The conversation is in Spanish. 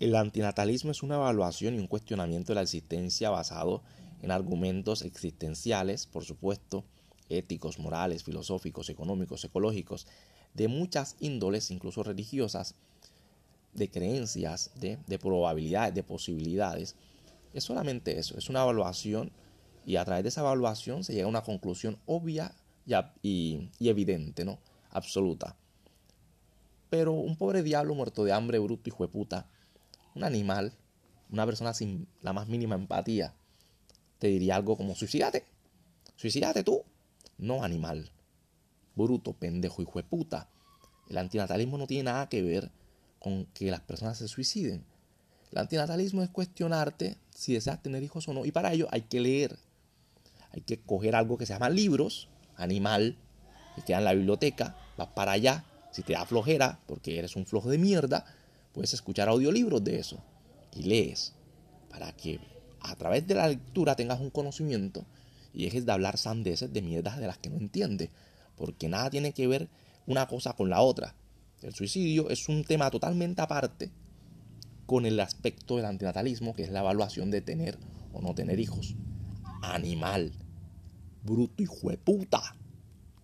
El antinatalismo es una evaluación y un cuestionamiento de la existencia basado en argumentos existenciales, por supuesto, éticos, morales, filosóficos, económicos, ecológicos, de muchas índoles, incluso religiosas, de creencias, de, probabilidades, de posibilidades. Es solamente eso, es una evaluación y a través de esa evaluación se llega a una conclusión obvia y, y evidente, ¿no? Absoluta. Pero un pobre diablo muerto de hambre, bruto, y de puta, un animal, una persona sin la más mínima empatía, te diría algo como suicídate. Suicídate tú. No animal. Bruto, pendejo, hijo de puta. El antinatalismo no tiene nada que ver con que las personas se suiciden. El antinatalismo es cuestionarte si deseas tener hijos o no. Y para ello hay que leer. Hay que coger algo que se llama libros, animal, que queda en la biblioteca, vas para allá. Si te da flojera, porque eres un flojo de mierda, puedes escuchar audiolibros de eso. Y lees. Para que a través de la lectura tengas un conocimiento y dejes de hablar sandeces de mierdas de las que no entiendes. Porque nada tiene que ver una cosa con la otra. El suicidio es un tema totalmente aparte con el aspecto del antinatalismo, que es la evaluación de tener o no tener hijos. Animal. Bruto y jueputa.